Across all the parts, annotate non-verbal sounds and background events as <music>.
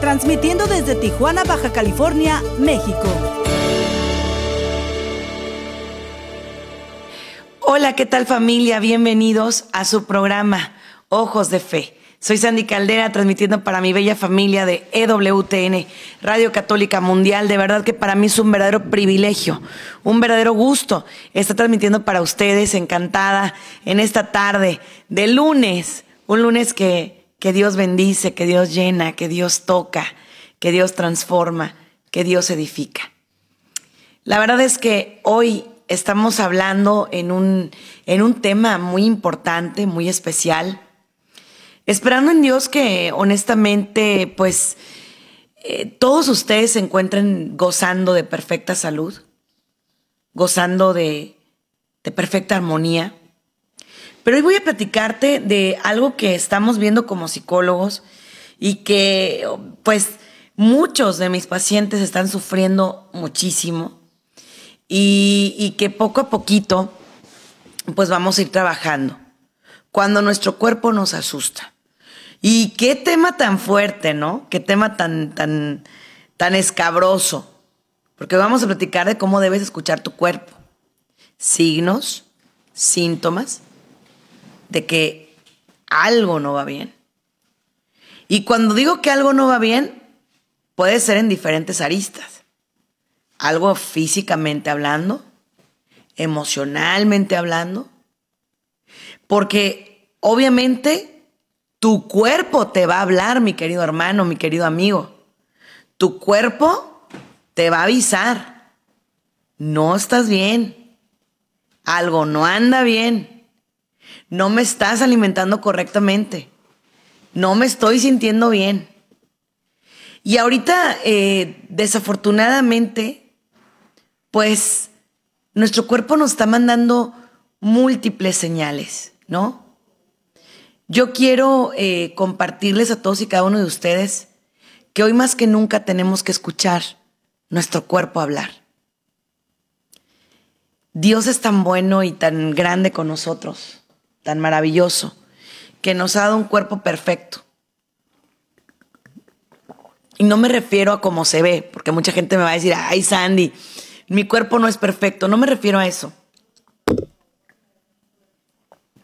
transmitiendo desde Tijuana, Baja California, México. Hola, ¿qué tal familia? Bienvenidos a su programa Ojos de Fe. Soy Sandy Caldera transmitiendo para mi bella familia de EWTN, Radio Católica Mundial. De verdad que para mí es un verdadero privilegio, un verdadero gusto estar transmitiendo para ustedes, encantada, en esta tarde de lunes, un lunes que, que Dios bendice, que Dios llena, que Dios toca, que Dios transforma, que Dios edifica. La verdad es que hoy estamos hablando en un, en un tema muy importante, muy especial Esperando en Dios que honestamente, pues, eh, todos ustedes se encuentren gozando de perfecta salud, gozando de, de perfecta armonía. Pero hoy voy a platicarte de algo que estamos viendo como psicólogos y que, pues, muchos de mis pacientes están sufriendo muchísimo y, que poco a poquito, pues vamos a ir trabajando. Cuando nuestro cuerpo nos asusta. Y qué tema tan fuerte, ¿no? Qué tema tan, tan, tan escabroso. Porque vamos a platicar de cómo debes escuchar tu cuerpo. Signos, síntomas de que algo no va bien. Y cuando digo que algo no va bien, puede ser en diferentes aristas. Algo físicamente hablando, emocionalmente hablando. Porque obviamente tu cuerpo te va a hablar, mi querido hermano, mi querido amigo. Tu cuerpo te va a avisar. No estás bien. Algo no anda bien. No me estás alimentando correctamente. No me estoy sintiendo bien. Y ahorita, eh, desafortunadamente, pues nuestro cuerpo nos está mandando múltiples señales, ¿no? Yo quiero eh, compartirles a todos y cada uno de ustedes que hoy más que nunca tenemos que escuchar nuestro cuerpo hablar. Dios es tan bueno y tan grande con nosotros, tan maravilloso, que nos ha dado un cuerpo perfecto. Y no me refiero a cómo se ve, porque mucha gente me va a decir, ay Sandy, mi cuerpo no es perfecto. No me refiero a eso.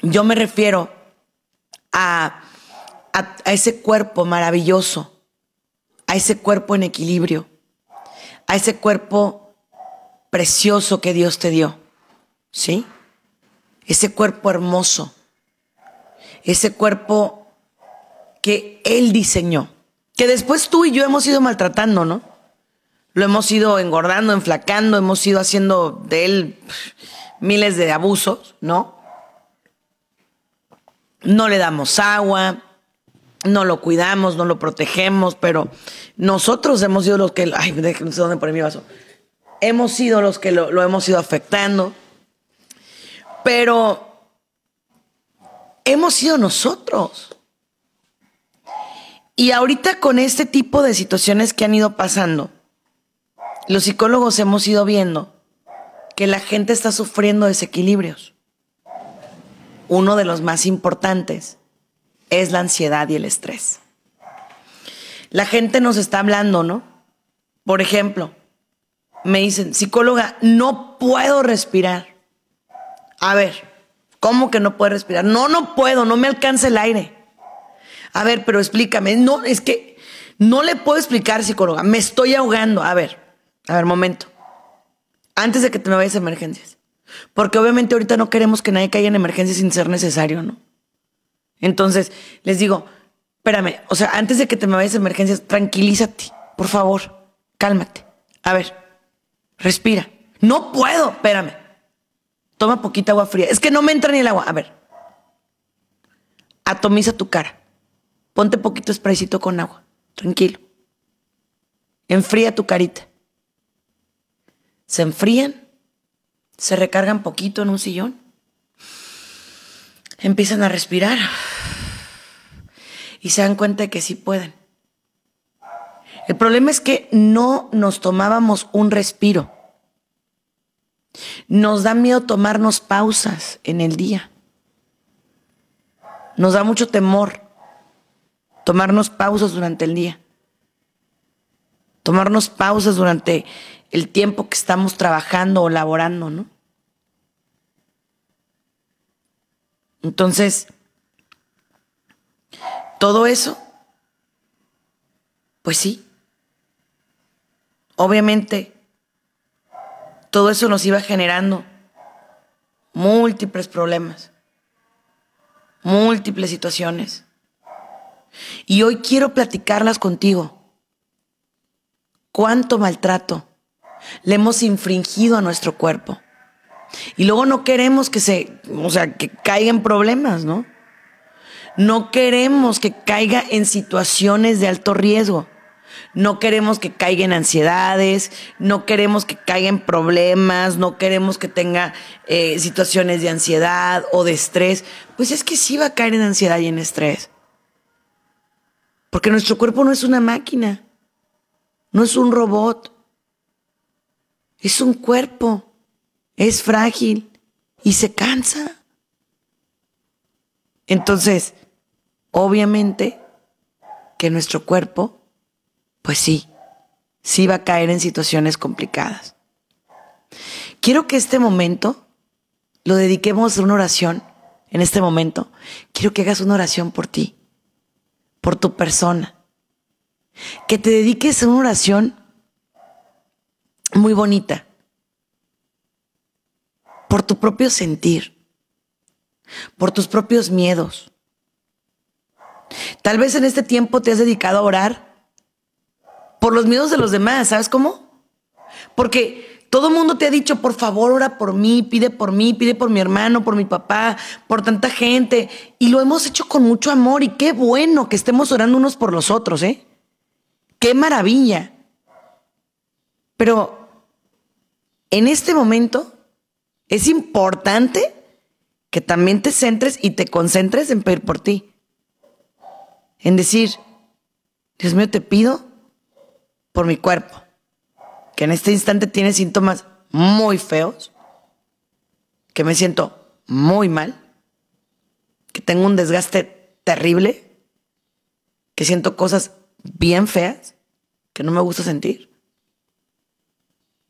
Yo me refiero a, ese cuerpo maravilloso, a ese cuerpo en equilibrio, a ese cuerpo precioso que Dios te dio. ¿Sí? Ese cuerpo hermoso, ese cuerpo que Él diseñó, que después tú y yo hemos ido maltratando, ¿no? Lo hemos ido engordando, enflacando, hemos ido haciendo de Él miles de abusos, ¿no? no le damos agua, no lo cuidamos, no lo protegemos, pero nosotros hemos sido los que, ay, no sé dónde poner mi vaso, hemos sido los que lo, lo hemos ido afectando, pero hemos sido nosotros. Y ahorita con este tipo de situaciones que han ido pasando, los psicólogos hemos ido viendo que la gente está sufriendo desequilibrios uno de los más importantes es la ansiedad y el estrés. La gente nos está hablando, ¿no? Por ejemplo, me dicen, psicóloga, no puedo respirar. A ver, ¿cómo que no puedo respirar? No, no puedo, no me alcanza el aire. A ver, pero explícame. No, es que no le puedo explicar, psicóloga. Me estoy ahogando. A ver, a ver, momento. Antes de que te me vayas a emergencias. Porque obviamente ahorita no queremos que nadie caiga en emergencia sin ser necesario, ¿no? Entonces, les digo, espérame, o sea, antes de que te me vayas a emergencias, tranquilízate, por favor, cálmate. A ver, respira. No puedo, espérame. Toma poquita agua fría. Es que no me entra ni el agua. A ver. Atomiza tu cara. Ponte poquito spraycito con agua. Tranquilo. enfría tu carita. Se enfrían, se recargan poquito en un sillón, empiezan a respirar y se dan cuenta de que sí pueden. El problema es que no nos tomábamos un respiro. Nos da miedo tomarnos pausas en el día. Nos da mucho temor tomarnos pausas durante el día. Tomarnos pausas durante el tiempo que estamos trabajando o laborando, ¿no? Entonces, todo eso, pues sí, obviamente, todo eso nos iba generando múltiples problemas, múltiples situaciones. Y hoy quiero platicarlas contigo. ¿Cuánto maltrato le hemos infringido a nuestro cuerpo? Y luego no queremos que se, o sea, que caiga en problemas, ¿no? No queremos que caiga en situaciones de alto riesgo. No queremos que caiga en ansiedades, no queremos que caiga en problemas, no queremos que tenga eh, situaciones de ansiedad o de estrés. Pues es que sí va a caer en ansiedad y en estrés. Porque nuestro cuerpo no es una máquina, no es un robot, es un cuerpo, es frágil y se cansa. Entonces, obviamente que nuestro cuerpo, pues sí, sí va a caer en situaciones complicadas. Quiero que este momento lo dediquemos a una oración. En este momento, quiero que hagas una oración por ti por tu persona. Que te dediques a una oración muy bonita. Por tu propio sentir. Por tus propios miedos. Tal vez en este tiempo te has dedicado a orar por los miedos de los demás, ¿sabes cómo? Porque todo mundo te ha dicho, por favor, ora por mí, pide por mí, pide por mi hermano, por mi papá, por tanta gente. Y lo hemos hecho con mucho amor y qué bueno que estemos orando unos por los otros, ¿eh? Qué maravilla. Pero en este momento es importante que también te centres y te concentres en pedir por ti. En decir, Dios mío, te pido por mi cuerpo que en este instante tiene síntomas muy feos, que me siento muy mal, que tengo un desgaste terrible, que siento cosas bien feas, que no me gusta sentir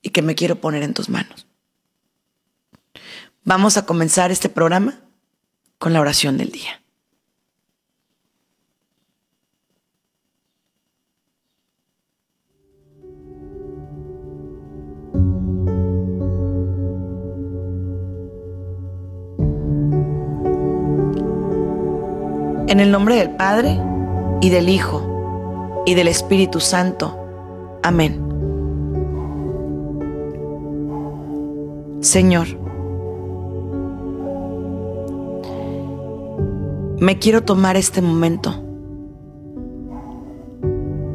y que me quiero poner en tus manos. Vamos a comenzar este programa con la oración del día. En el nombre del Padre, y del Hijo, y del Espíritu Santo. Amén. Señor, me quiero tomar este momento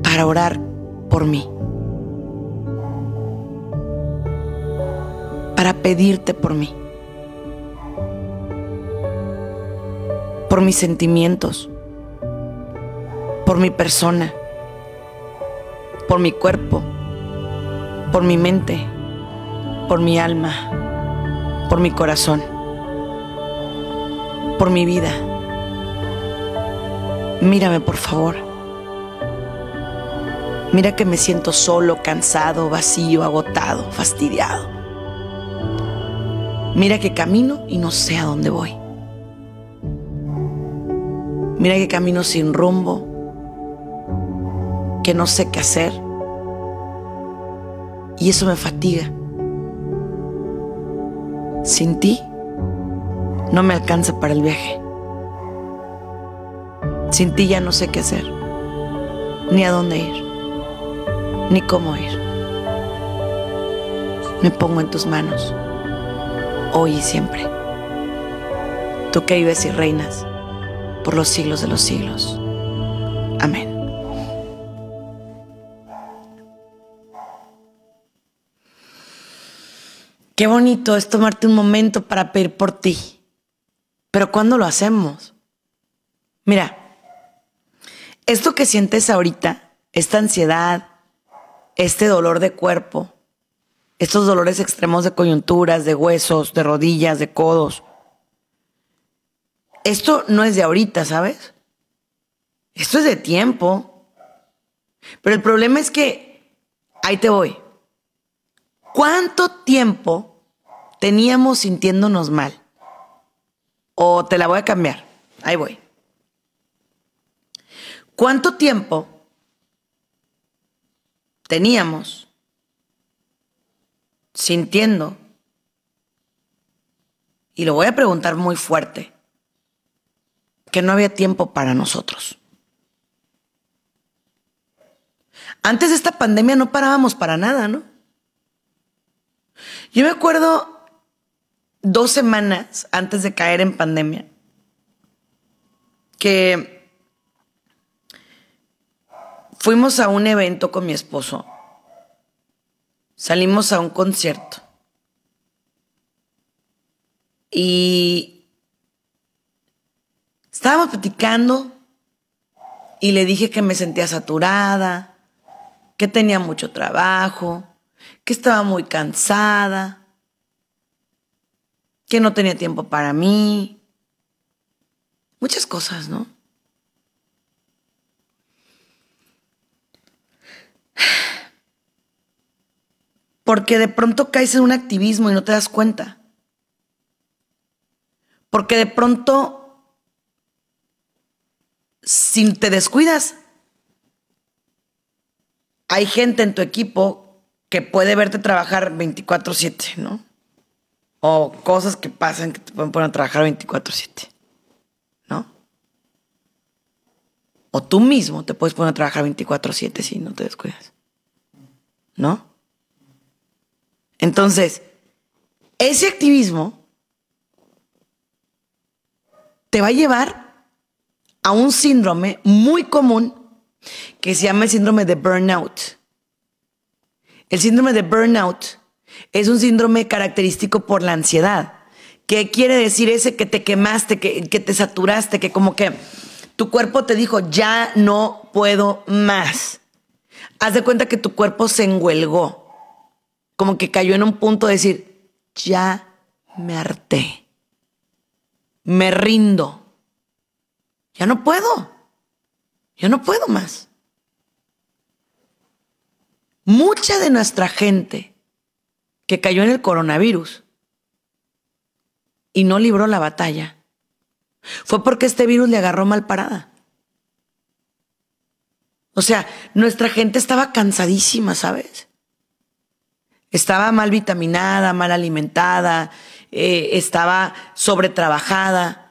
para orar por mí, para pedirte por mí. Por mis sentimientos, por mi persona, por mi cuerpo, por mi mente, por mi alma, por mi corazón, por mi vida. Mírame, por favor. Mira que me siento solo, cansado, vacío, agotado, fastidiado. Mira que camino y no sé a dónde voy. Mira que camino sin rumbo, que no sé qué hacer. Y eso me fatiga. Sin ti no me alcanza para el viaje. Sin ti ya no sé qué hacer, ni a dónde ir, ni cómo ir. Me pongo en tus manos, hoy y siempre. Tú que vives y reinas por los siglos de los siglos. Amén. Qué bonito es tomarte un momento para pedir por ti. Pero ¿cuándo lo hacemos? Mira, esto que sientes ahorita, esta ansiedad, este dolor de cuerpo, estos dolores extremos de coyunturas, de huesos, de rodillas, de codos, esto no es de ahorita, ¿sabes? Esto es de tiempo. Pero el problema es que, ahí te voy. ¿Cuánto tiempo teníamos sintiéndonos mal? O te la voy a cambiar. Ahí voy. ¿Cuánto tiempo teníamos sintiendo? Y lo voy a preguntar muy fuerte que no había tiempo para nosotros. Antes de esta pandemia no parábamos para nada, ¿no? Yo me acuerdo dos semanas antes de caer en pandemia que fuimos a un evento con mi esposo. Salimos a un concierto. Y Estábamos platicando y le dije que me sentía saturada, que tenía mucho trabajo, que estaba muy cansada, que no tenía tiempo para mí. Muchas cosas, ¿no? Porque de pronto caes en un activismo y no te das cuenta. Porque de pronto si te descuidas, hay gente en tu equipo que puede verte trabajar 24/7, ¿no? O cosas que pasan que te pueden poner a trabajar 24/7, ¿no? O tú mismo te puedes poner a trabajar 24/7 si no te descuidas, ¿no? Entonces, ese activismo te va a llevar a un síndrome muy común que se llama el síndrome de burnout. El síndrome de burnout es un síndrome característico por la ansiedad. ¿Qué quiere decir ese que te quemaste, que, te saturaste, que como que tu cuerpo te dijo, ya no puedo más? Haz de cuenta que tu cuerpo se enguelgó, como que cayó en un punto de decir, ya me harté, me rindo ya no puedo. Ya no puedo más. Mucha de nuestra gente que cayó en el coronavirus y no libró la batalla fue porque este virus le agarró mal parada. O sea, nuestra gente estaba cansadísima, ¿sabes? Estaba mal vitaminada, mal alimentada, eh, estaba sobretrabajada.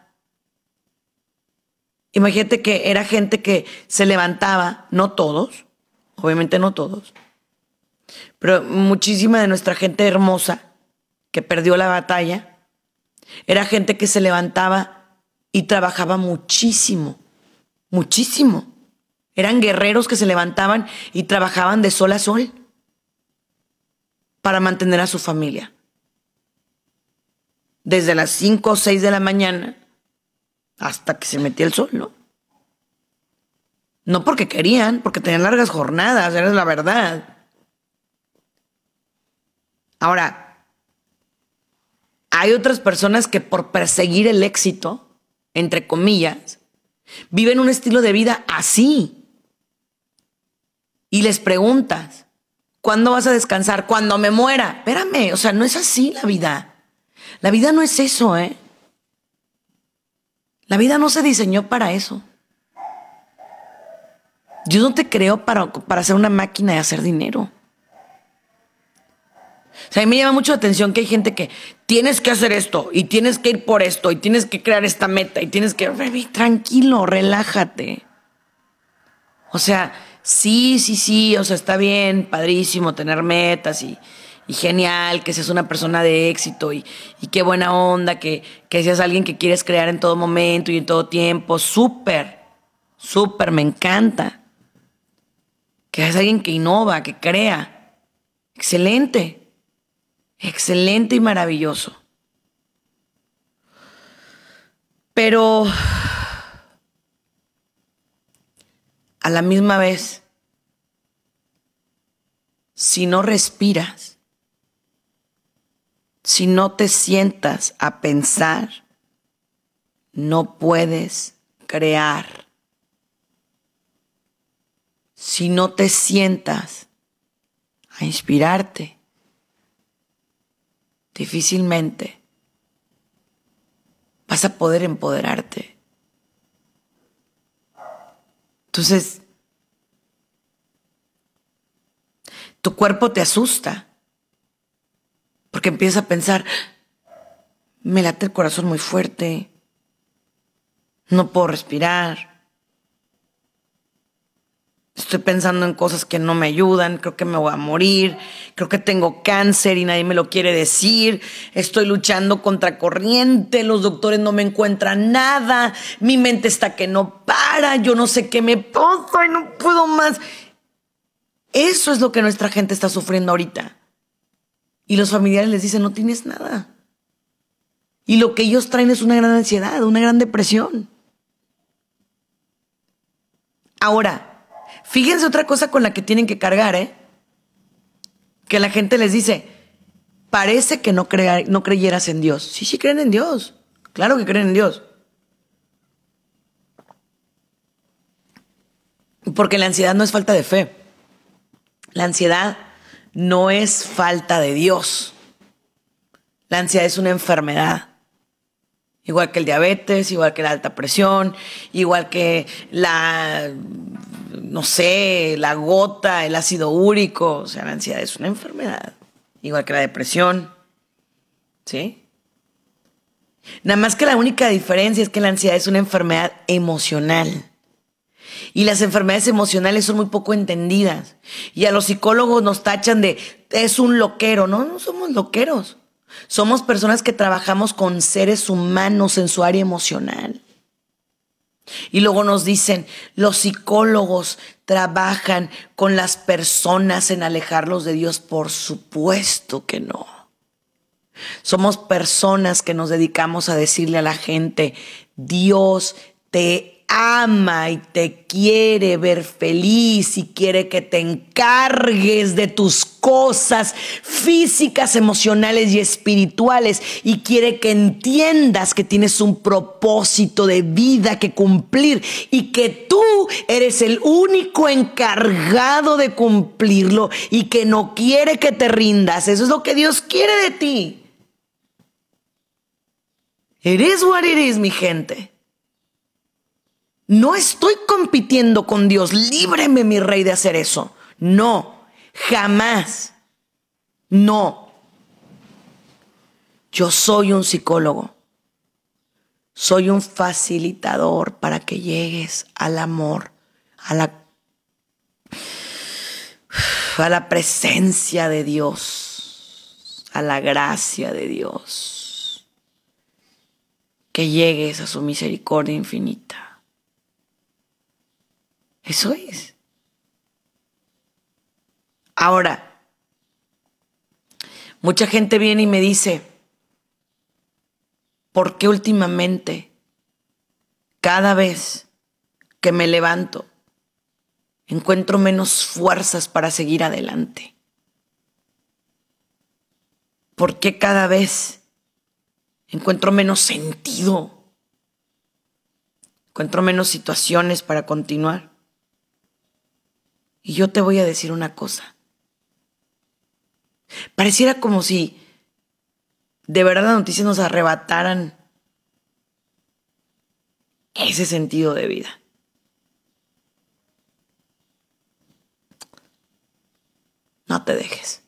Imagínate que era gente que se levantaba, no todos, obviamente no todos, pero muchísima de nuestra gente hermosa que perdió la batalla, era gente que se levantaba y trabajaba muchísimo, muchísimo. Eran guerreros que se levantaban y trabajaban de sol a sol para mantener a su familia. Desde las 5 o 6 de la mañana hasta que se metía el sol, ¿no? No porque querían, porque tenían largas jornadas, era la verdad. Ahora, hay otras personas que por perseguir el éxito, entre comillas, viven un estilo de vida así. Y les preguntas, ¿cuándo vas a descansar? Cuando me muera. Espérame, o sea, no es así la vida. La vida no es eso, ¿eh? La vida no se diseñó para eso. Yo no te creo para, para ser una máquina de hacer dinero. O sea, a mí me llama mucho la atención que hay gente que tienes que hacer esto y tienes que ir por esto y tienes que crear esta meta y tienes que... Tranquilo, relájate. O sea, sí, sí, sí, o sea, está bien, padrísimo tener metas y, y genial, que seas una persona de éxito y, qué buena onda, que, que seas alguien que quieres crear en todo momento y en todo tiempo. Súper, súper, me encanta. Que seas alguien que innova, que crea. Excelente. excelente y maravilloso. Pero a la misma vez, si no respiras, si no te sientas a pensar, no puedes crear. Si no te sientas a inspirarte, difícilmente vas a poder empoderarte. Entonces, tu cuerpo te asusta porque empiezas a pensar, me late el corazón muy fuerte, no puedo respirar, Estoy pensando en cosas que no me ayudan, creo que me voy a morir, creo que tengo cáncer y nadie me lo quiere decir, estoy luchando contra corriente, los doctores no me encuentran nada, mi mente está que no para, yo no sé qué me pasa y no puedo más. Eso es lo que nuestra gente está sufriendo ahorita. Y los familiares les dicen, no tienes nada. Y lo que ellos traen es una gran ansiedad, una gran depresión. Ahora, Fíjense otra cosa con la que tienen que cargar, ¿eh? Que la gente les dice, parece que no, no creyeras en Dios. Sí, sí creen en Dios. Claro que creen en Dios. Porque la ansiedad no es falta de fe. La ansiedad no es falta de Dios. La ansiedad es una enfermedad. Igual que el diabetes, igual que la alta presión, igual que la no sé, la gota, el ácido úrico, o sea, la ansiedad es una enfermedad, igual que la depresión, ¿sí? Nada más que la única diferencia es que la ansiedad es una enfermedad emocional. Y las enfermedades emocionales son muy poco entendidas. Y a los psicólogos nos tachan de, es un loquero. No, no somos loqueros. Somos personas que trabajamos con seres humanos en su área emocional. Y luego nos dicen, los psicólogos trabajan con las personas en alejarlos de Dios. Por supuesto que no. Somos personas que nos dedicamos a decirle a la gente, Dios te ama y te quiere ver feliz y quiere que te encargues de tus cosas físicas, emocionales y espirituales y quiere que entiendas que tienes un propósito de vida que cumplir y que tú eres el único encargado de cumplirlo y que no quiere que te rindas. Eso es lo que Dios quiere de ti. Eres what it mi gente. No estoy compitiendo con Dios. Líbreme, mi rey, de hacer eso. No, jamás. No. Yo soy un psicólogo. Soy un facilitador para que llegues al amor, a la, a la presencia de Dios, a la gracia de Dios. Que llegues a su misericordia infinita. Eso es. Ahora, mucha gente viene y me dice, ¿por qué últimamente, cada vez que me levanto, encuentro menos fuerzas para seguir adelante? ¿Por qué cada vez encuentro menos sentido? Encuentro menos situaciones para continuar. Y yo te voy a decir una cosa. Pareciera como si de verdad las noticias nos arrebataran ese sentido de vida. No te dejes.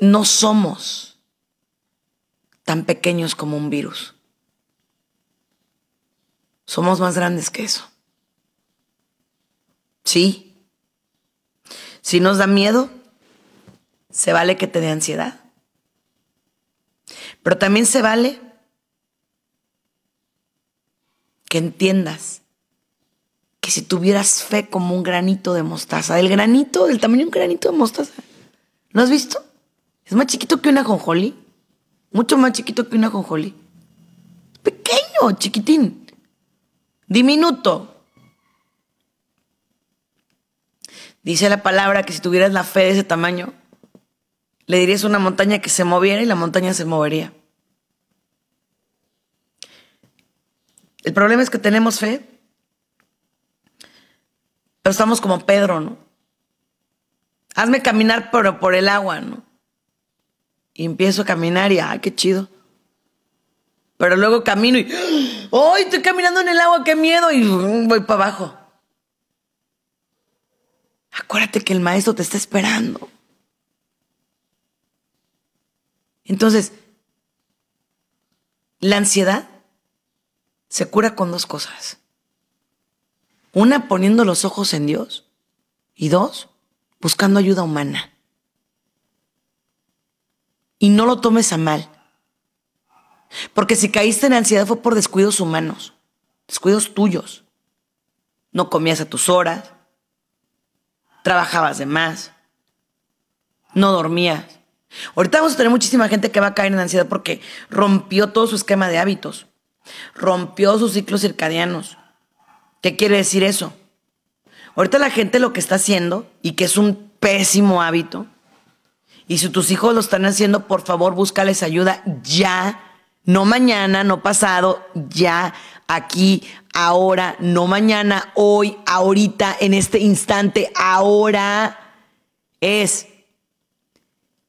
No somos tan pequeños como un virus. Somos más grandes que eso. Sí. Si nos da miedo, se vale que te dé ansiedad. Pero también se vale que entiendas que si tuvieras fe como un granito de mostaza, del granito, del tamaño de un granito de mostaza. ¿Lo has visto? Es más chiquito que una jonjoli. Mucho más chiquito que una jonjoli. Pequeño, chiquitín. Diminuto. Dice la palabra que si tuvieras la fe de ese tamaño, le dirías una montaña que se moviera y la montaña se movería. El problema es que tenemos fe, pero estamos como Pedro, ¿no? Hazme caminar por, por el agua, ¿no? Y empiezo a caminar y, ¡ay, qué chido! Pero luego camino y, ¡ay, estoy caminando en el agua, qué miedo! Y voy para abajo. Acuérdate que el maestro te está esperando. Entonces, la ansiedad se cura con dos cosas. Una, poniendo los ojos en Dios. Y dos, buscando ayuda humana. Y no lo tomes a mal. Porque si caíste en ansiedad fue por descuidos humanos, descuidos tuyos. No comías a tus horas, trabajabas de más, no dormías. Ahorita vamos a tener muchísima gente que va a caer en ansiedad porque rompió todo su esquema de hábitos, rompió sus ciclos circadianos. ¿Qué quiere decir eso? Ahorita la gente lo que está haciendo, y que es un pésimo hábito, y si tus hijos lo están haciendo, por favor, búscales ayuda ya, no mañana, no pasado, ya, aquí, ahora, no mañana, hoy, ahorita, en este instante, ahora, es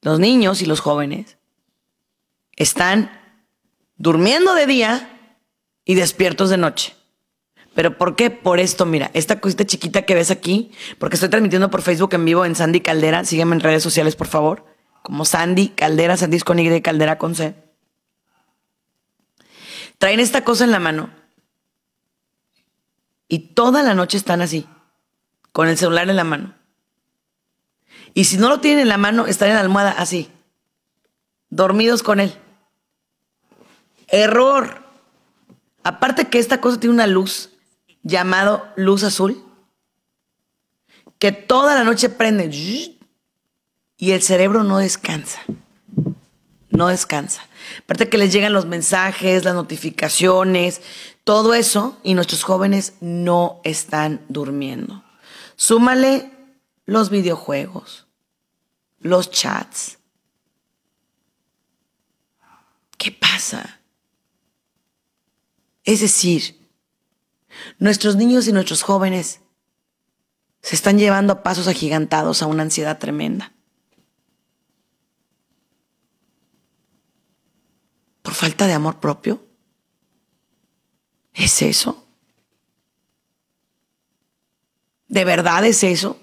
los niños y los jóvenes están durmiendo de día y despiertos de noche. ¿Pero por qué? Por esto, mira, esta cosita chiquita que ves aquí, porque estoy transmitiendo por Facebook en vivo en Sandy Caldera, sígueme en redes sociales, por favor, como Sandy Caldera, Sandy es con Y, Caldera con C. Traen esta cosa en la mano y toda la noche están así, con el celular en la mano. Y si no lo tienen en la mano, están en la almohada así, dormidos con él. Error. Aparte que esta cosa tiene una luz llamado luz azul, que toda la noche prende y el cerebro no descansa. No descansa. Aparte que les llegan los mensajes, las notificaciones, todo eso, y nuestros jóvenes no están durmiendo. Súmale los videojuegos, los chats. ¿Qué pasa? Es decir, nuestros niños y nuestros jóvenes se están llevando a pasos agigantados a una ansiedad tremenda. ¿Por falta de amor propio? ¿Es eso? ¿De verdad es eso?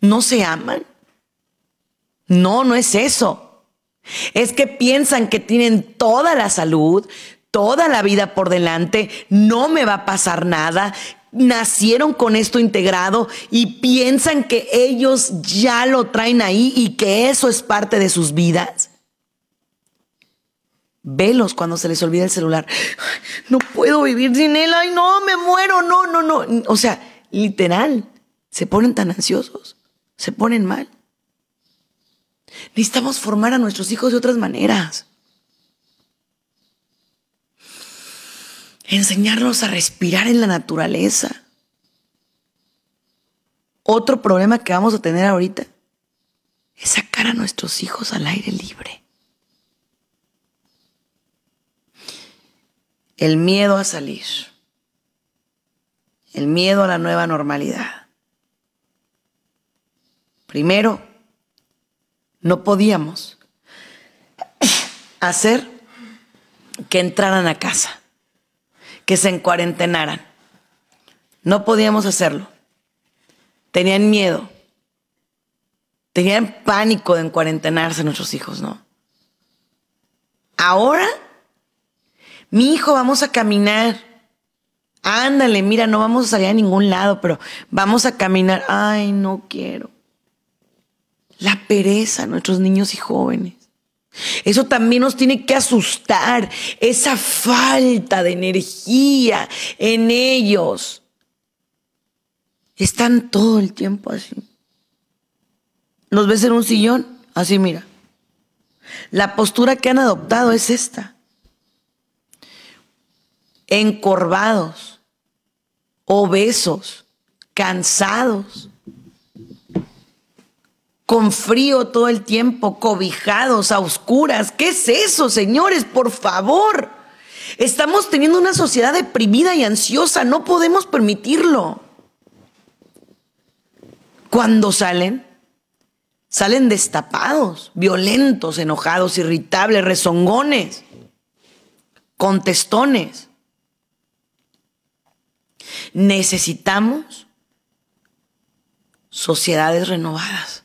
¿No se aman? No, no es eso. Es que piensan que tienen toda la salud, toda la vida por delante, no me va a pasar nada. Nacieron con esto integrado y piensan que ellos ya lo traen ahí y que eso es parte de sus vidas. Velos cuando se les olvida el celular. No puedo vivir sin él. Ay, no, me muero. No, no, no. O sea, literal, se ponen tan ansiosos, se ponen mal. Necesitamos formar a nuestros hijos de otras maneras. Enseñarlos a respirar en la naturaleza. Otro problema que vamos a tener ahorita es sacar a nuestros hijos al aire libre. El miedo a salir, el miedo a la nueva normalidad. Primero, no podíamos hacer que entraran a casa, que se encuarentenaran. No podíamos hacerlo. Tenían miedo. Tenían pánico de encuarentenarse nuestros hijos, ¿no? Ahora mi hijo, vamos a caminar. Ándale, mira, no vamos a salir a ningún lado, pero vamos a caminar. Ay, no quiero. La pereza, nuestros niños y jóvenes. Eso también nos tiene que asustar, esa falta de energía en ellos. Están todo el tiempo así. ¿Los ves en un sillón? Así mira. La postura que han adoptado es esta. Encorvados, obesos, cansados, con frío todo el tiempo, cobijados a oscuras. ¿Qué es eso, señores? Por favor. Estamos teniendo una sociedad deprimida y ansiosa. No podemos permitirlo. Cuando salen, salen destapados, violentos, enojados, irritables, rezongones, contestones. Necesitamos sociedades renovadas.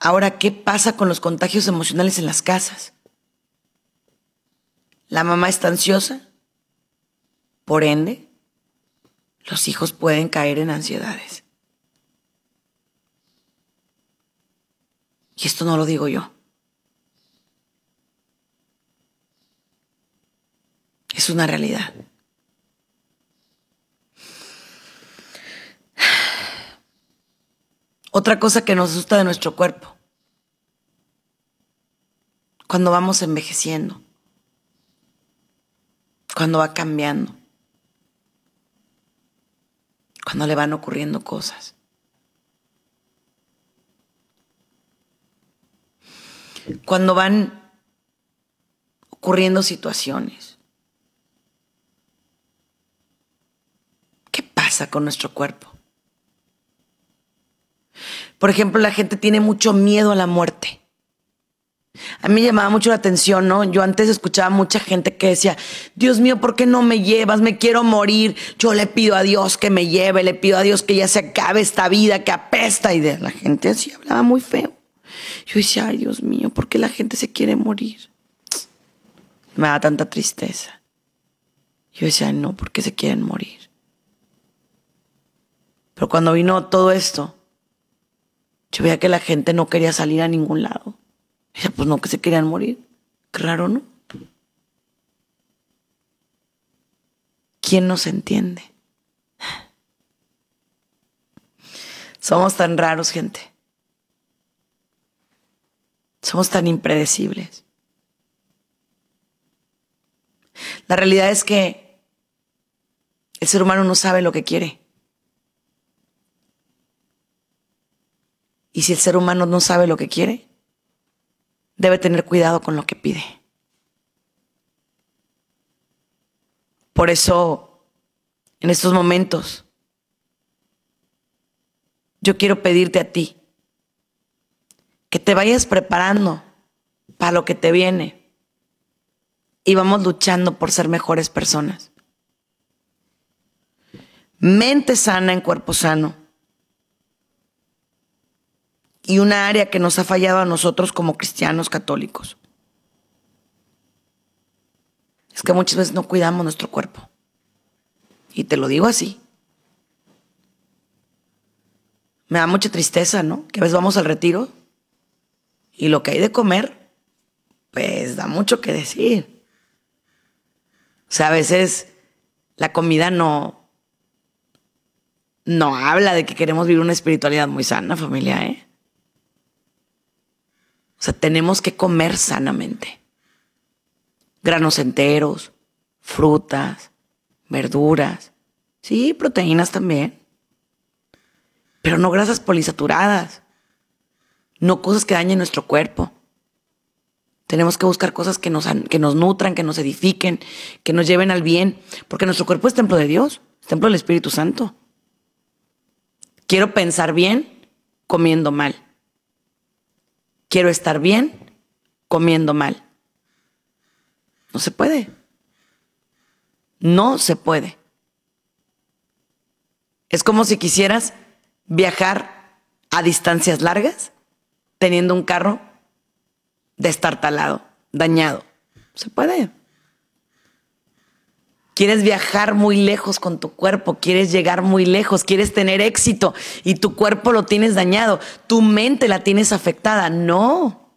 Ahora, ¿qué pasa con los contagios emocionales en las casas? La mamá está ansiosa, por ende, los hijos pueden caer en ansiedades. Y esto no lo digo yo. Es una realidad. Otra cosa que nos asusta de nuestro cuerpo. Cuando vamos envejeciendo. Cuando va cambiando. Cuando le van ocurriendo cosas. Cuando van ocurriendo situaciones. ¿Qué con nuestro cuerpo? Por ejemplo, la gente tiene mucho miedo a la muerte. A mí me llamaba mucho la atención, ¿no? Yo antes escuchaba mucha gente que decía, Dios mío, ¿por qué no me llevas? Me quiero morir. Yo le pido a Dios que me lleve, le pido a Dios que ya se acabe esta vida que apesta. Y la gente así hablaba muy feo. Yo decía, ay Dios mío, ¿por qué la gente se quiere morir? Me da tanta tristeza. Yo decía, no, ¿por qué se quieren morir? Pero cuando vino todo esto, yo veía que la gente no quería salir a ningún lado. Decía, pues no, que se querían morir. Claro, ¿no? ¿Quién nos entiende? Somos tan raros, gente. Somos tan impredecibles. La realidad es que el ser humano no sabe lo que quiere. Y si el ser humano no sabe lo que quiere, debe tener cuidado con lo que pide. Por eso, en estos momentos, yo quiero pedirte a ti que te vayas preparando para lo que te viene y vamos luchando por ser mejores personas. Mente sana en cuerpo sano y una área que nos ha fallado a nosotros como cristianos católicos. Es que muchas veces no cuidamos nuestro cuerpo. Y te lo digo así. Me da mucha tristeza, ¿no? Que a veces vamos al retiro y lo que hay de comer, pues da mucho que decir. O sea, a veces la comida no, no habla de que queremos vivir una espiritualidad muy sana, familia, ¿eh? O sea, tenemos que comer sanamente. Granos enteros, frutas, verduras, sí, proteínas también. Pero no grasas polisaturadas, no cosas que dañen nuestro cuerpo. Tenemos que buscar cosas que nos, que nos nutran, que nos edifiquen, que nos lleven al bien, porque nuestro cuerpo es templo de Dios, es templo del Espíritu Santo. Quiero pensar bien comiendo mal. Quiero estar bien comiendo mal. No se puede. No se puede. Es como si quisieras viajar a distancias largas teniendo un carro destartalado, dañado. Se puede. Quieres viajar muy lejos con tu cuerpo, quieres llegar muy lejos, quieres tener éxito y tu cuerpo lo tienes dañado, tu mente la tienes afectada. No.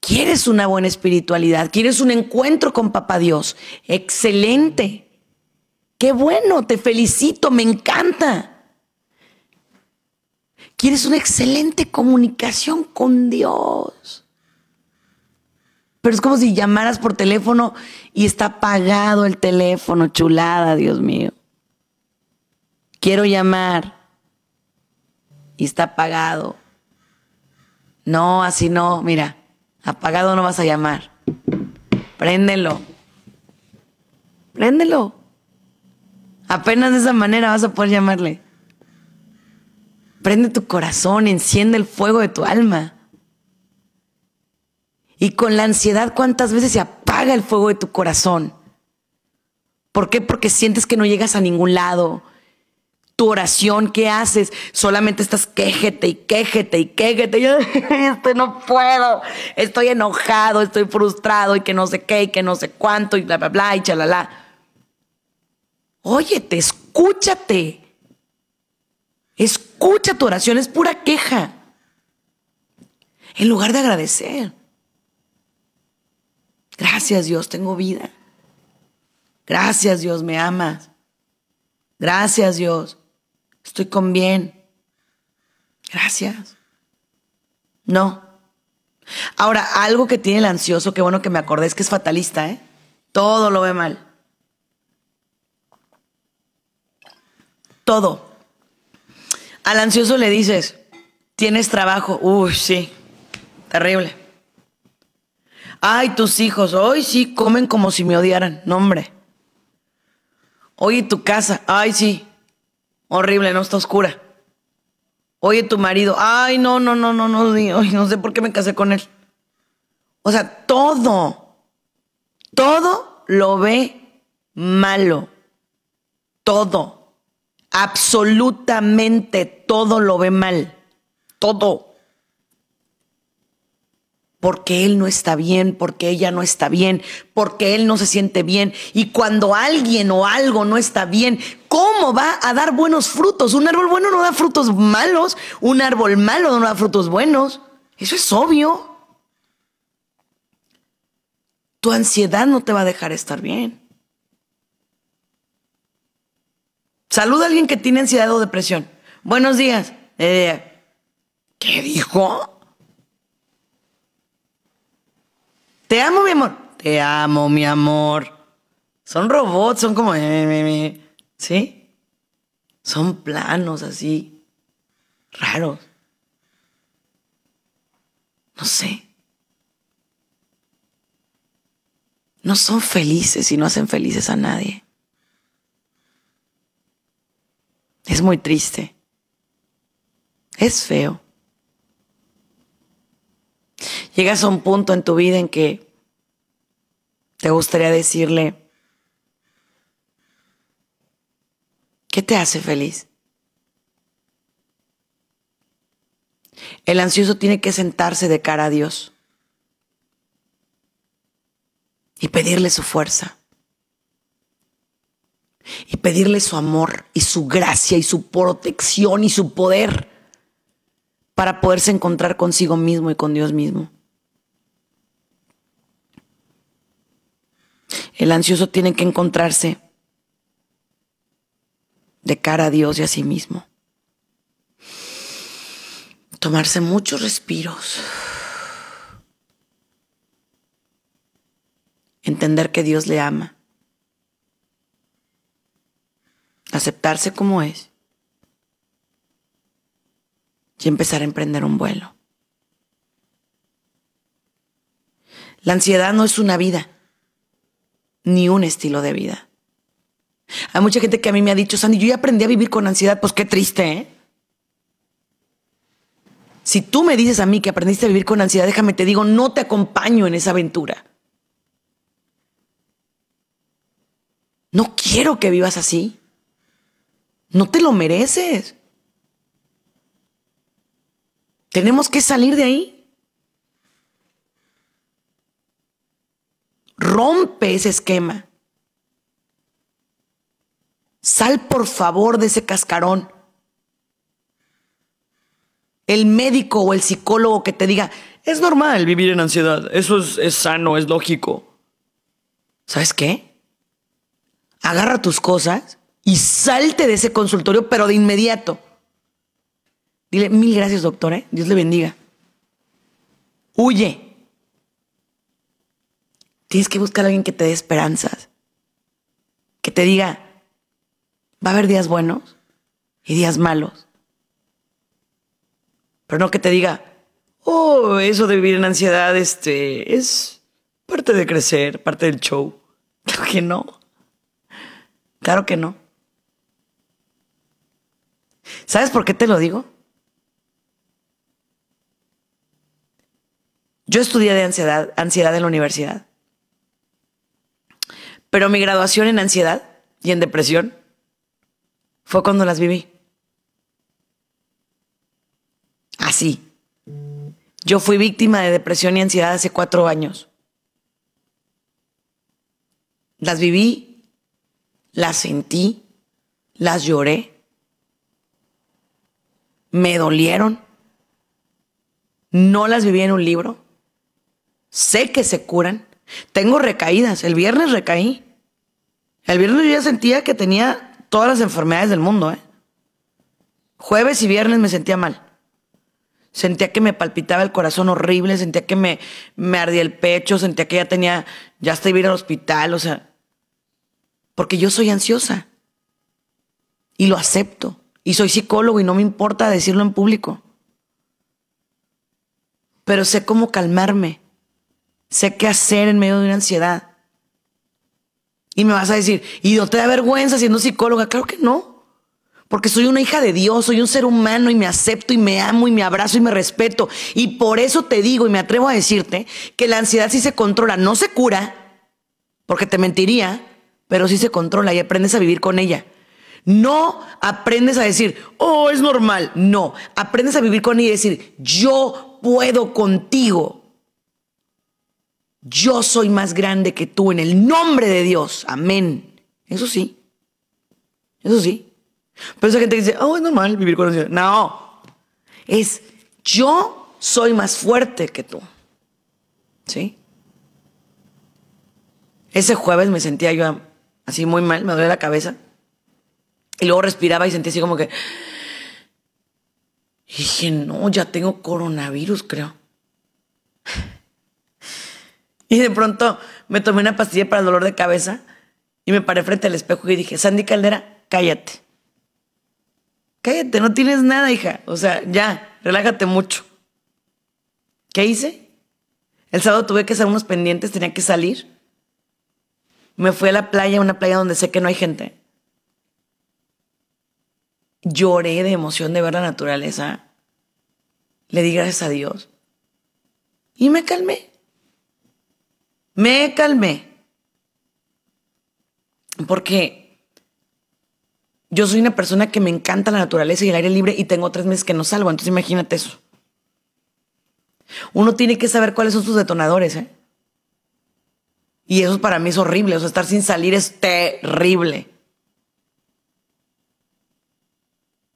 Quieres una buena espiritualidad, quieres un encuentro con Papá Dios. Excelente. Qué bueno, te felicito, me encanta. Quieres una excelente comunicación con Dios. Pero es como si llamaras por teléfono y está apagado el teléfono, chulada, Dios mío. Quiero llamar y está apagado. No, así no, mira, apagado no vas a llamar. Préndelo. Préndelo. Apenas de esa manera vas a poder llamarle. Prende tu corazón, enciende el fuego de tu alma. Y con la ansiedad, ¿cuántas veces se apaga el fuego de tu corazón? ¿Por qué? Porque sientes que no llegas a ningún lado. Tu oración, ¿qué haces? Solamente estás quéjete y quéjete y quéjete. Yo <laughs> este no puedo. Estoy enojado, estoy frustrado y que no sé qué y que no sé cuánto y bla, bla, bla y chalala. Óyete, escúchate. Escucha tu oración, es pura queja. En lugar de agradecer. Gracias Dios, tengo vida. Gracias Dios, me amas. Gracias Dios, estoy con bien. Gracias. No. Ahora, algo que tiene el ansioso, qué bueno que me acordé, es que es fatalista, ¿eh? Todo lo ve mal. Todo. Al ansioso le dices, tienes trabajo. Uy, sí, terrible. Ay, tus hijos, hoy sí comen como si me odiaran. No, hombre. Oye, tu casa, ay, sí, horrible, no está oscura. Oye, tu marido, ay, no, no, no, no, no, no sé por qué me casé con él. O sea, todo, todo lo ve malo. Todo absolutamente todo lo ve mal, todo. Porque él no está bien, porque ella no está bien, porque él no se siente bien. Y cuando alguien o algo no está bien, ¿cómo va a dar buenos frutos? Un árbol bueno no da frutos malos, un árbol malo no da frutos buenos. Eso es obvio. Tu ansiedad no te va a dejar estar bien. Saluda a alguien que tiene ansiedad o depresión. Buenos días. Eh, ¿Qué dijo? Te amo, mi amor. Te amo, mi amor. Son robots, son como... ¿Sí? Son planos así, raros. No sé. No son felices y no hacen felices a nadie. Es muy triste. Es feo. Llegas a un punto en tu vida en que te gustaría decirle, ¿qué te hace feliz? El ansioso tiene que sentarse de cara a Dios y pedirle su fuerza y pedirle su amor y su gracia y su protección y su poder para poderse encontrar consigo mismo y con Dios mismo. El ansioso tiene que encontrarse de cara a Dios y a sí mismo. Tomarse muchos respiros. Entender que Dios le ama aceptarse como es y empezar a emprender un vuelo. La ansiedad no es una vida, ni un estilo de vida. Hay mucha gente que a mí me ha dicho, Sandy, yo ya aprendí a vivir con ansiedad, pues qué triste, ¿eh? Si tú me dices a mí que aprendiste a vivir con ansiedad, déjame te digo, no te acompaño en esa aventura. No quiero que vivas así. No te lo mereces. Tenemos que salir de ahí. Rompe ese esquema. Sal por favor de ese cascarón. El médico o el psicólogo que te diga, es normal vivir en ansiedad, eso es, es sano, es lógico. ¿Sabes qué? Agarra tus cosas y salte de ese consultorio, pero de inmediato. Dile, mil gracias, doctor, ¿eh? Dios le bendiga. Huye. Tienes que buscar a alguien que te dé esperanzas. Que te diga, va a haber días buenos y días malos. Pero no que te diga, oh, eso de vivir en ansiedad, este, es parte de crecer, parte del show. <laughs> Claro que no. Claro que no. ¿Sabes por qué te lo digo? Yo estudié de ansiedad, ansiedad en la universidad. Pero mi graduación en ansiedad y en depresión fue cuando las viví. Así. Yo fui víctima de depresión y ansiedad hace cuatro años. Las viví, las sentí, las lloré, me dolieron. No las viví en un libro. Sé que se curan. Tengo recaídas. El viernes recaí. El viernes yo ya sentía que tenía todas las enfermedades del mundo. ¿eh? Jueves y viernes me sentía mal. Sentía que me palpitaba el corazón horrible, sentía que me, me ardía el pecho, sentía que ya tenía, ya hasta iba a ir al hospital, o sea, porque yo soy ansiosa y lo acepto. Y soy psicólogo y no me importa decirlo en público. Pero sé cómo calmarme, sé qué hacer en medio de una ansiedad. Y me vas a decir, ¿y no te da vergüenza siendo psicóloga? Claro que no porque soy una hija de Dios, soy un ser humano y me acepto y me amo y me abrazo y me respeto. Y por eso te digo y me atrevo a decirte que la ansiedad sí se controla, no se cura, porque te mentiría, pero sí se controla y aprendes a vivir con ella. No aprendes a decir, oh, es normal. No, aprendes a vivir con ella y decir, yo puedo contigo. Yo soy más grande que tú en el nombre de Dios. Amén. Eso sí. Eso sí. Pero esa gente dice, oh, es normal vivir con ansiedad. No, es yo soy más fuerte que tú. ¿Sí? Ese jueves me sentía yo así muy mal, me dolía la cabeza. Y luego respiraba y sentía así como que... Dije, no, ya tengo coronavirus, creo. Y de pronto me tomé una pastilla para el dolor de cabeza y me paré frente al espejo y dije, Sandy Caldera, cállate cállate, no tienes nada, hija. O sea, ya, relájate mucho. ¿Qué hice? El sábado tuve que hacer unos pendientes, tenía que salir. Me fui a la playa, una playa donde sé que no hay gente. Lloré de emoción de ver la naturaleza. Le di gracias a Dios. Y me calmé. Me calmé. Porque yo soy una persona que me encanta la naturaleza y el aire libre y tengo tres meses que no salgo, entonces imagínate eso. Uno tiene que saber cuáles son sus detonadores, ¿eh? Y eso para mí es horrible, o sea, estar sin salir es terrible.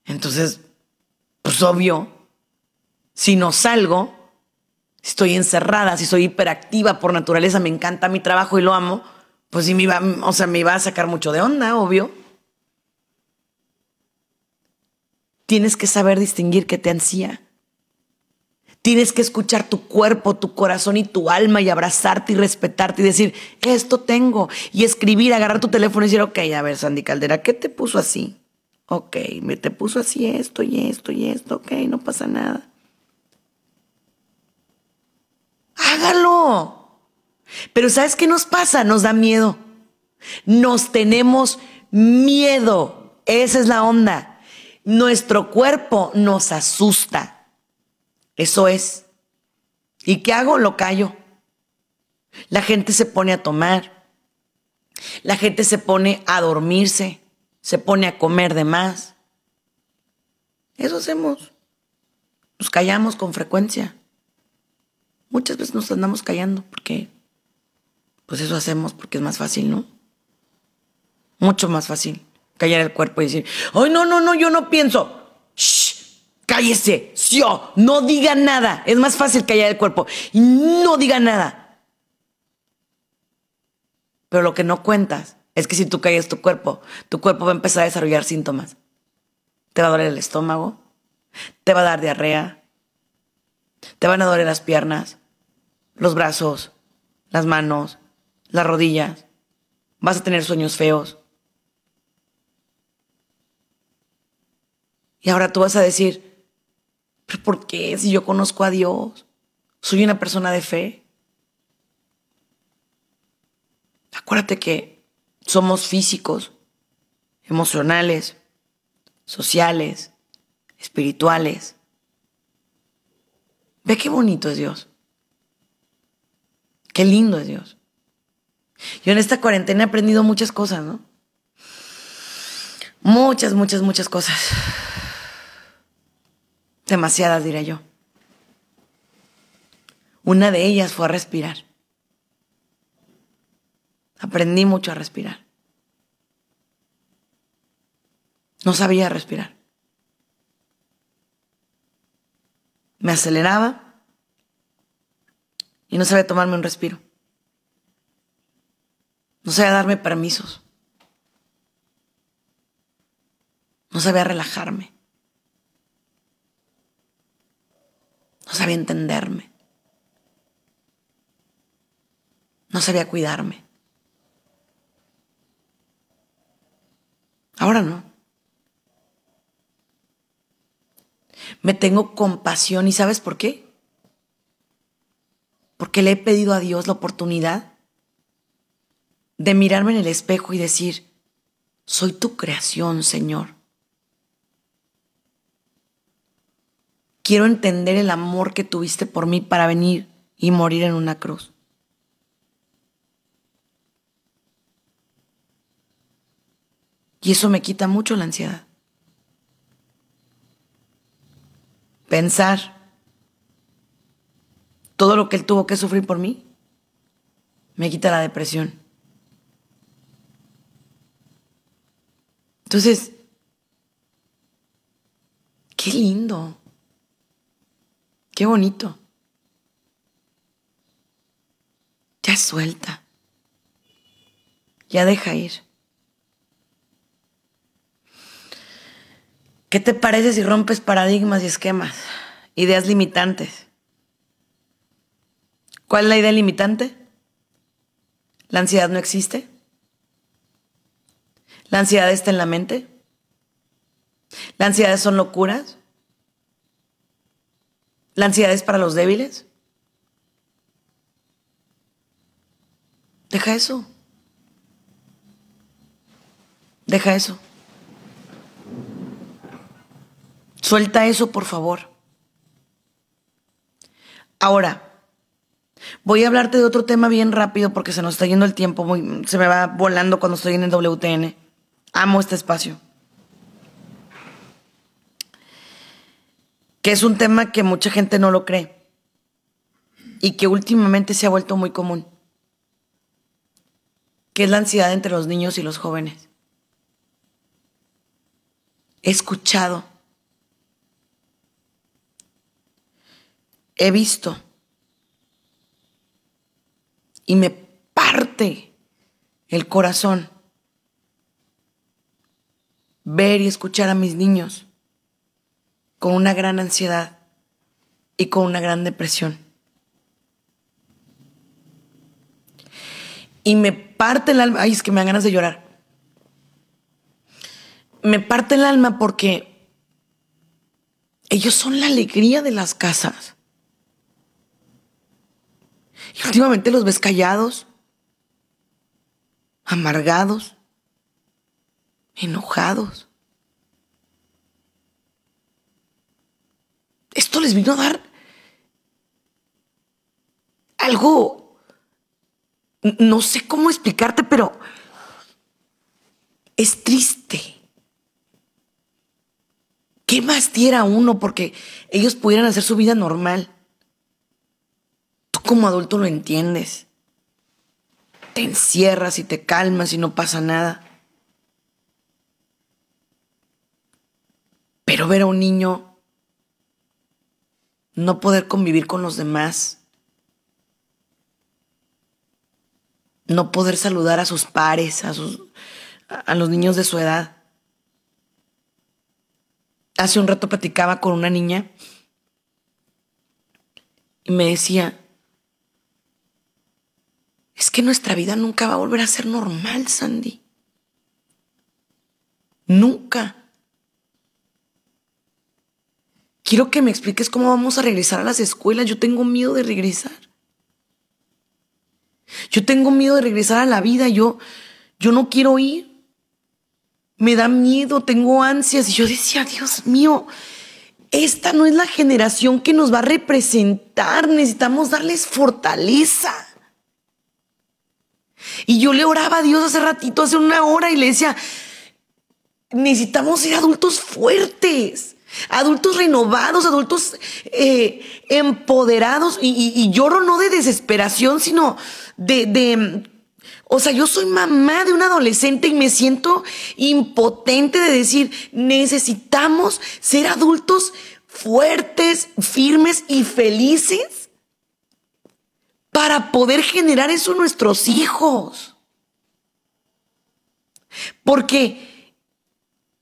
Entonces, pues obvio, si no salgo, si estoy encerrada, si soy hiperactiva por naturaleza, me encanta mi trabajo y lo amo, pues sí me iba, o sea, me iba a sacar mucho de onda, obvio. Tienes que saber distinguir qué te ansía. Tienes que escuchar tu cuerpo, tu corazón y tu alma y abrazarte y respetarte y decir, esto tengo. Y escribir, agarrar tu teléfono y decir, ok, a ver, Sandy Caldera, ¿qué te puso así? Ok, me te puso así esto y esto y esto, ok, no pasa nada. Hágalo. Pero ¿sabes qué nos pasa? Nos da miedo. Nos tenemos miedo. Esa es la onda. Nuestro cuerpo nos asusta. Eso es. ¿Y qué hago? Lo callo. La gente se pone a tomar. La gente se pone a dormirse. Se pone a comer de más. Eso hacemos. Nos callamos con frecuencia. Muchas veces nos andamos callando porque Pues eso hacemos porque es más fácil, ¿no? Mucho más fácil callar el cuerpo y decir, ay, no, no, no, yo no pienso. Shh, cállese, yo, no diga nada. Es más fácil callar el cuerpo y no diga nada. Pero lo que no cuentas es que si tú callas tu cuerpo, tu cuerpo va a empezar a desarrollar síntomas. Te va a doler el estómago, te va a dar diarrea, te van a doler las piernas, los brazos, las manos, las rodillas. Vas a tener sueños feos. Y ahora tú vas a decir, ¿pero por qué si yo conozco a Dios? Soy una persona de fe. Acuérdate que somos físicos, emocionales, sociales, espirituales. Ve qué bonito es Dios. Qué lindo es Dios. Yo en esta cuarentena he aprendido muchas cosas, ¿no? Muchas, muchas, muchas cosas. Demasiadas, diré yo. Una de ellas fue a respirar. Aprendí mucho a respirar. No sabía respirar. Me aceleraba y no sabía tomarme un respiro. No sabía darme permisos. No sabía relajarme. No sabía entenderme. No sabía cuidarme. Ahora no. Me tengo compasión y ¿sabes por qué? Porque le he pedido a Dios la oportunidad de mirarme en el espejo y decir, soy tu creación, Señor. Quiero entender el amor que tuviste por mí para venir y morir en una cruz. Y eso me quita mucho la ansiedad. Pensar todo lo que él tuvo que sufrir por mí me quita la depresión. Entonces, qué lindo. Qué bonito. Ya suelta. Ya deja ir. ¿Qué te parece si rompes paradigmas y esquemas? Ideas limitantes. ¿Cuál es la idea limitante? ¿La ansiedad no existe? ¿La ansiedad está en la mente? ¿La ansiedad son locuras? ¿La ansiedad es para los débiles? Deja eso. Deja eso. Suelta eso, por favor. Ahora, voy a hablarte de otro tema bien rápido porque se nos está yendo el tiempo, se me va volando cuando estoy en el WTN. Amo este espacio. que es un tema que mucha gente no lo cree y que últimamente se ha vuelto muy común, que es la ansiedad entre los niños y los jóvenes. He escuchado, he visto y me parte el corazón ver y escuchar a mis niños con una gran ansiedad y con una gran depresión. Y me parte el alma, ay, es que me dan ganas de llorar. Me parte el alma porque ellos son la alegría de las casas. Y últimamente los ves callados, amargados, enojados. esto les vino a dar algo, no sé cómo explicarte, pero es triste. ¿Qué más diera uno porque ellos pudieran hacer su vida normal? Como adulto lo entiendes. te encierras y te calmas y no pasa nada. Pero ver a un niño no poder convivir con los demás, no poder saludar a sus pares, a, sus, a los niños de su edad. Hace un rato platicaba con una niña y me decía, es que nuestra vida nunca va a volver a ser normal, Sandy. Nunca. Quiero que me expliques cómo vamos a regresar a las escuelas. Yo tengo miedo de regresar. Yo tengo miedo de regresar a la vida. Yo, yo no quiero ir. Me da miedo, tengo ansias. Y yo decía, Dios mío, esta no es la generación que nos va a representar. Necesitamos darles fortaleza. Y yo le oraba a Dios hace ratito, hace una hora, y le decía, necesitamos ser adultos fuertes adultos renovados, adultos eh, empoderados, y, lloro no de desesperación, sino de, de, o sea, yo soy mamá de un adolescente y me siento impotente de decir, necesitamos ser adultos fuertes, firmes y felices para poder generar eso en nuestros hijos. Porque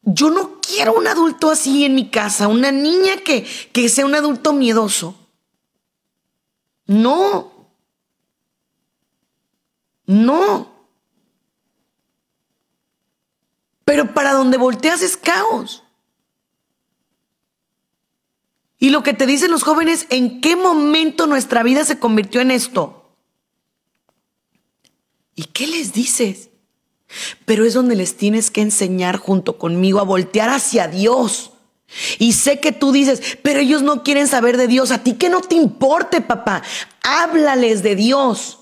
yo no quiero un adulto así en mi casa, una niña que, que sea un adulto miedoso. No. No. Pero para donde volteas es caos. Y lo que te dicen los jóvenes, ¿en qué momento nuestra vida se convirtió en esto? ¿Y qué les dices? Pero es donde les tienes que enseñar junto conmigo a voltear hacia Dios. Y sé que tú dices, pero ellos no quieren saber de Dios. A ti que no te importe, papá. Háblales de Dios.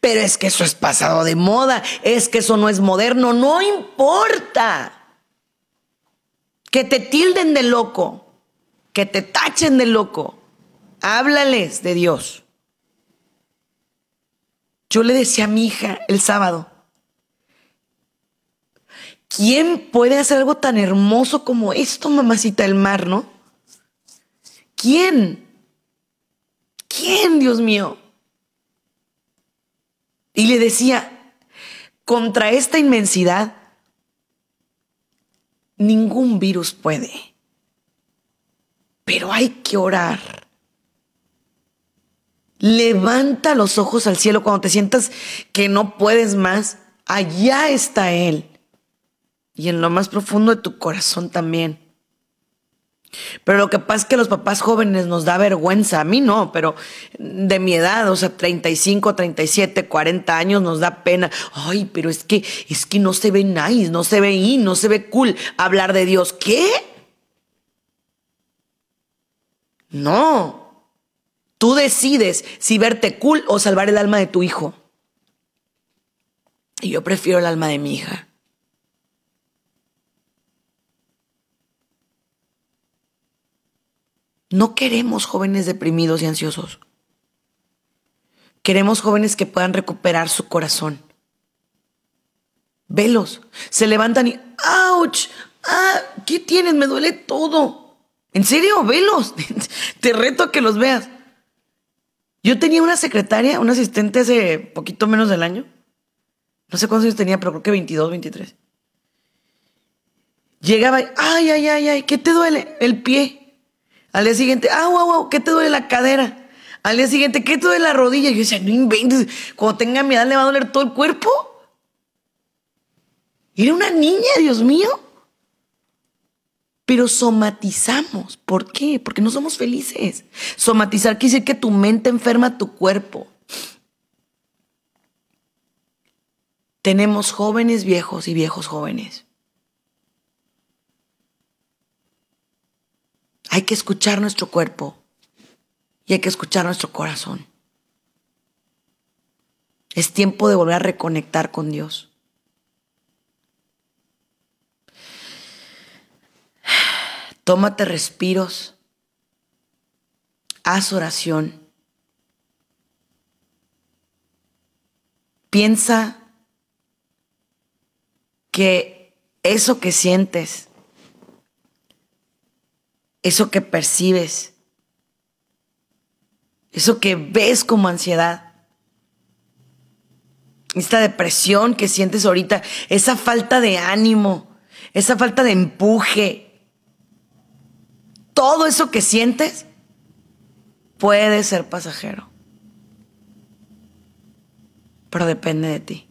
Pero es que eso es pasado de moda. Es que eso no es moderno. No importa. Que te tilden de loco. Que te tachen de loco. Háblales de Dios. Yo le decía a mi hija el sábado, ¿Quién puede hacer algo tan hermoso como esto, mamacita del mar, no? ¿Quién? ¿Quién, Dios mío? Y le decía, contra esta inmensidad, ningún virus puede. Pero hay que orar. Levanta los ojos al cielo cuando te sientas que no puedes más. Allá está Él y en lo más profundo de tu corazón también. Pero lo que pasa es que los papás jóvenes nos da vergüenza, a mí no, pero de mi edad, o sea, 35, 37, 40 años nos da pena. Ay, pero es que es que no se ve nice, no se ve in, no se ve cool hablar de Dios. ¿Qué? No. Tú decides si verte cool o salvar el alma de tu hijo. Y yo prefiero el alma de mi hija. No queremos jóvenes deprimidos y ansiosos. Queremos jóvenes que puedan recuperar su corazón. Velos, se levantan y ¡auch! ¡Ah! ¿Qué tienes? Me duele todo. ¿En serio? Velos. <laughs> Te reto a que los veas. Yo tenía una secretaria, una asistente hace poquito menos del año. No sé cuántos años tenía, pero creo que 22, 23. Llegaba y, ay, ay, ay, ay, ¿qué te duele? El pie. Al día siguiente, ah, wow, wow, ¿qué te duele la cadera? Al día siguiente, ¿qué te duele la rodilla? Y yo decía, no inventes, cuando tenga mi edad le va a doler todo el cuerpo. Era una niña, Dios mío. Pero somatizamos. ¿Por qué? Porque no somos felices. Somatizar quiere decir que tu mente enferma tu cuerpo. Tenemos jóvenes viejos y viejos jóvenes. Hay que escuchar nuestro cuerpo y hay que escuchar nuestro corazón. Es tiempo de volver a reconectar con Dios. Tómate respiros. Haz oración. piensa que eso que sientes, eso que percibes, eso que ves como ansiedad, esta depresión que sientes ahorita, esa falta de ánimo, esa falta de empuje, todo eso que sientes puede ser pasajero. Pero depende de ti.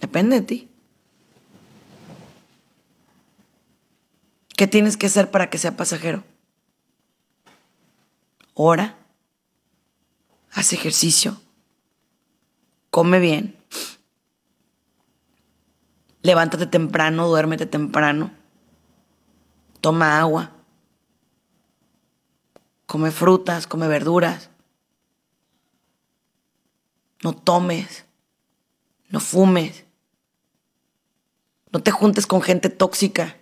Depende de ti. ¿Qué tienes que hacer para que sea pasajero? Ora, haz ejercicio, come bien, levántate temprano, duérmete temprano, toma agua, come frutas, come verduras, no tomes, no fumes, no te juntes con gente tóxica.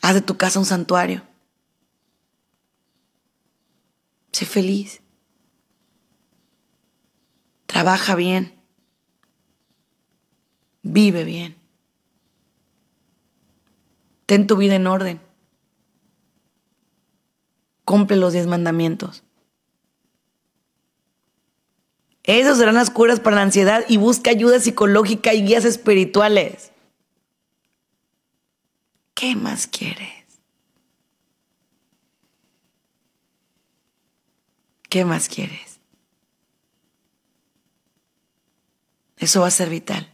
Haz de tu casa un santuario. Sé feliz. Trabaja bien. Vive bien. Ten tu vida en orden. Cumple los diez mandamientos. Esas serán las curas para la ansiedad y busca ayuda psicológica y guías espirituales. ¿Qué más quieres? ¿Qué más quieres? Eso va a ser vital.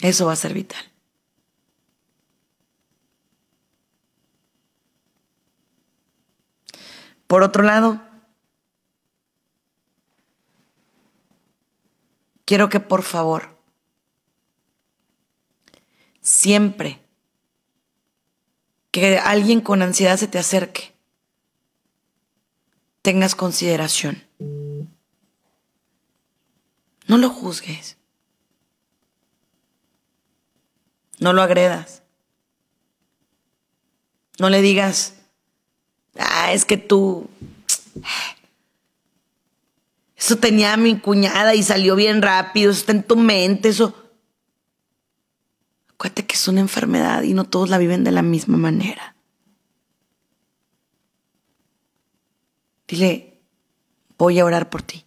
Eso va a ser vital. Por otro lado, quiero que por favor, siempre que alguien con ansiedad se te acerque, tengas consideración. No lo juzgues. No lo agredas. No le digas, ah, es que tú eso tenía mi cuñada y salió bien rápido, eso está en tu mente, eso. Acuérdate que es una enfermedad y no todos la viven de la misma manera. Dile, voy a orar por ti.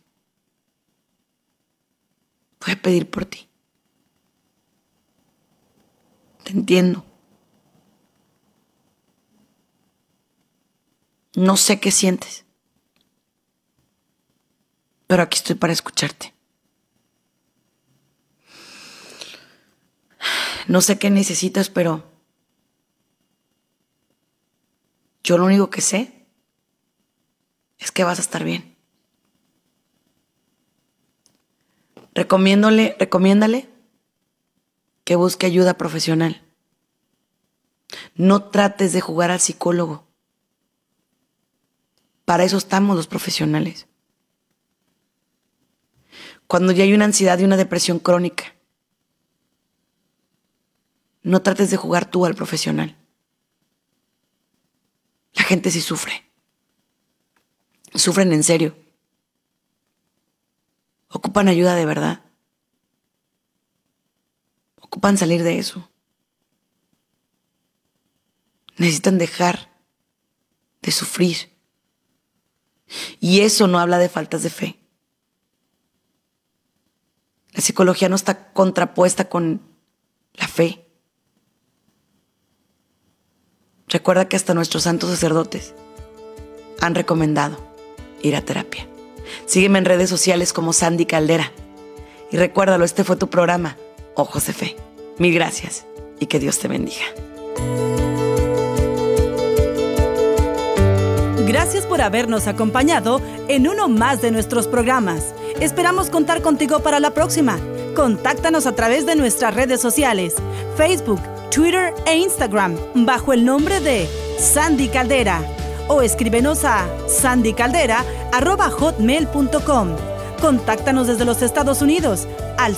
Voy a pedir por ti. Te entiendo. No sé qué sientes pero aquí estoy para escucharte. No sé qué necesitas, pero yo lo único que sé es que vas a estar bien. Recomiéndole, recomiéndale que busque ayuda profesional. No trates de jugar al psicólogo. Para eso estamos los profesionales cuando ya hay una ansiedad y una depresión crónica. No trates de jugar tú al profesional. La gente sí sufre. Sufren en serio. Ocupan ayuda de verdad. Ocupan salir de eso. Necesitan dejar de sufrir. Y eso no habla de faltas de fe. La psicología no está contrapuesta con la fe. Recuerda que hasta nuestros santos sacerdotes han recomendado ir a terapia. Sígueme en redes sociales como Sandy Caldera. Y recuérdalo, este fue tu programa, Ojos de Fe. Mil gracias y que Dios te bendiga. Gracias por habernos acompañado en uno más de nuestros programas. Esperamos contar contigo para la próxima. Contáctanos a través de nuestras redes sociales, Facebook, Twitter e Instagram, bajo el nombre de Sandy Caldera. O escríbenos a sandycaldera.hotmail.com. Contáctanos desde los Estados Unidos al